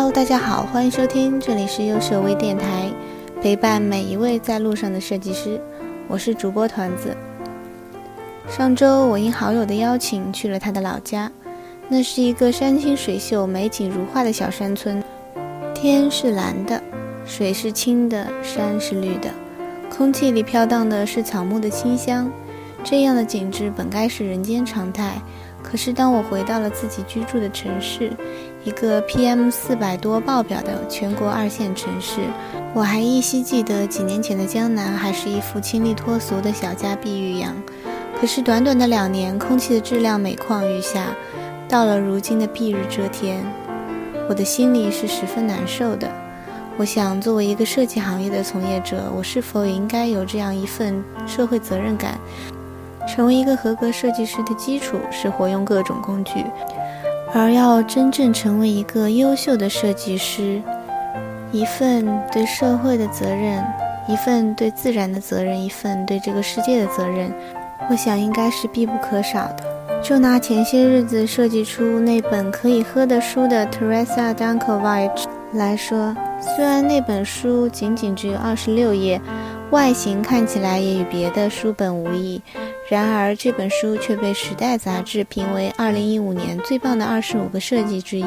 Hello，大家好，欢迎收听，这里是优设微电台，陪伴每一位在路上的设计师，我是主播团子。上周我应好友的邀请去了他的老家，那是一个山清水秀、美景如画的小山村，天是蓝的，水是清的，山是绿的，空气里飘荡的是草木的清香，这样的景致本该是人间常态。可是，当我回到了自己居住的城市，一个 PM 四百多爆表的全国二线城市，我还依稀记得几年前的江南还是一副清丽脱俗的小家碧玉样。可是，短短的两年，空气的质量每况愈下。到了如今的蔽日遮天，我的心里是十分难受的。我想，作为一个设计行业的从业者，我是否也应该有这样一份社会责任感？成为一个合格设计师的基础是活用各种工具，而要真正成为一个优秀的设计师，一份对社会的责任，一份对自然的责任，一份对这个世界的责任，我想应该是必不可少的。就拿前些日子设计出那本可以喝的书的 Teresa Dankovic 来说，虽然那本书仅仅只有二十六页，外形看起来也与别的书本无异。然而，这本书却被《时代》杂志评为2015年最棒的25个设计之一。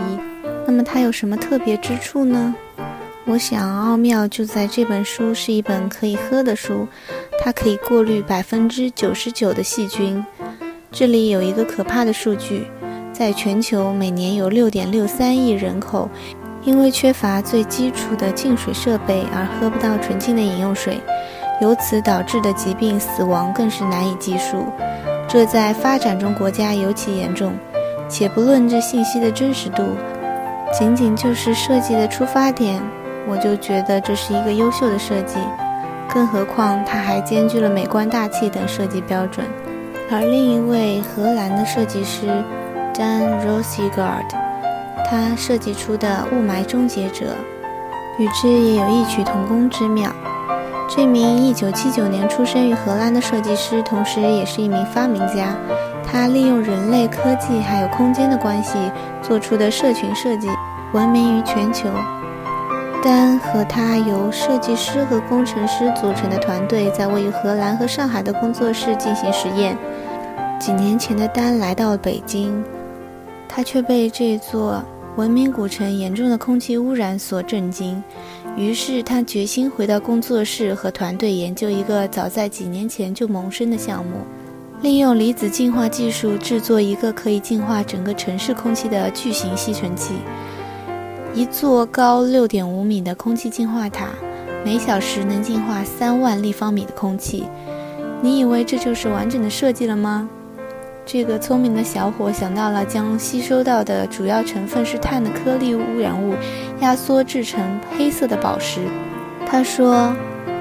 那么，它有什么特别之处呢？我想，奥妙就在这本书是一本可以喝的书，它可以过滤百分之九十九的细菌。这里有一个可怕的数据：在全球，每年有6.63亿人口因为缺乏最基础的净水设备而喝不到纯净的饮用水。由此导致的疾病死亡更是难以计数，这在发展中国家尤其严重。且不论这信息的真实度，仅仅就是设计的出发点，我就觉得这是一个优秀的设计。更何况它还兼具了美观大气等设计标准。而另一位荷兰的设计师 Dan Rosigard，他设计出的雾霾终结者，与之也有异曲同工之妙。这名1979年出生于荷兰的设计师，同时也是一名发明家。他利用人类、科技还有空间的关系做出的社群设计，闻名于全球。丹和他由设计师和工程师组成的团队，在位于荷兰和上海的工作室进行实验。几年前的丹来到北京，他却被这座文明古城严重的空气污染所震惊。于是他决心回到工作室和团队研究一个早在几年前就萌生的项目，利用离子净化技术制作一个可以净化整个城市空气的巨型吸尘器。一座高六点五米的空气净化塔，每小时能净化三万立方米的空气。你以为这就是完整的设计了吗？这个聪明的小伙想到了将吸收到的主要成分是碳的颗粒污染物压缩制成黑色的宝石。他说：“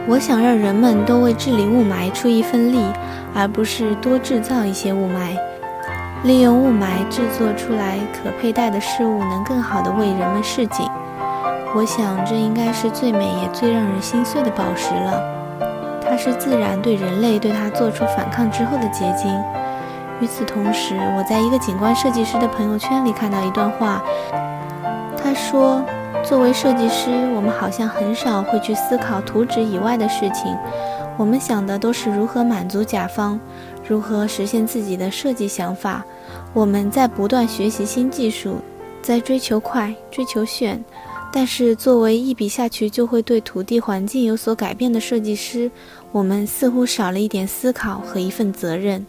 我想让人们都为治理雾霾出一份力，而不是多制造一些雾霾。利用雾霾制作出来可佩戴的事物，能更好地为人们示警。我想这应该是最美也最让人心碎的宝石了。它是自然对人类对它做出反抗之后的结晶。”与此同时，我在一个景观设计师的朋友圈里看到一段话。他说：“作为设计师，我们好像很少会去思考图纸以外的事情。我们想的都是如何满足甲方，如何实现自己的设计想法。我们在不断学习新技术，在追求快、追求炫。但是，作为一笔下去就会对土地环境有所改变的设计师，我们似乎少了一点思考和一份责任。”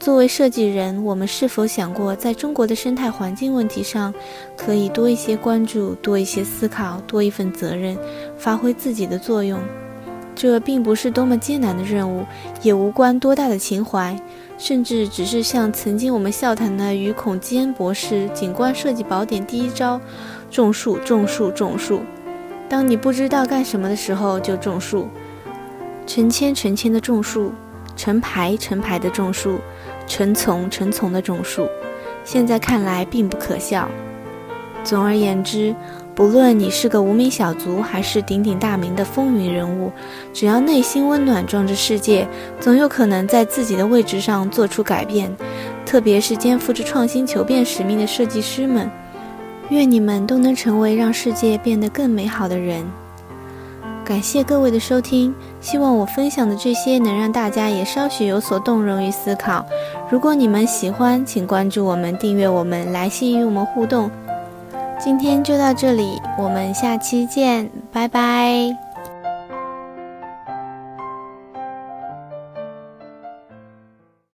作为设计人，我们是否想过，在中国的生态环境问题上，可以多一些关注，多一些思考，多一份责任，发挥自己的作用？这并不是多么艰难的任务，也无关多大的情怀，甚至只是像曾经我们笑谈的与孔基恩博士《景观设计宝典》第一招：种树，种树，种树。当你不知道干什么的时候，就种树，成千成千的种树，成排成排的种树。成丛成丛的种树，现在看来并不可笑。总而言之，不论你是个无名小卒，还是鼎鼎大名的风云人物，只要内心温暖，壮着世界，总有可能在自己的位置上做出改变。特别是肩负着创新求变使命的设计师们，愿你们都能成为让世界变得更美好的人。感谢各位的收听，希望我分享的这些能让大家也稍许有所动容与思考。如果你们喜欢，请关注我们、订阅我们、来信与我们互动。今天就到这里，我们下期见，拜拜。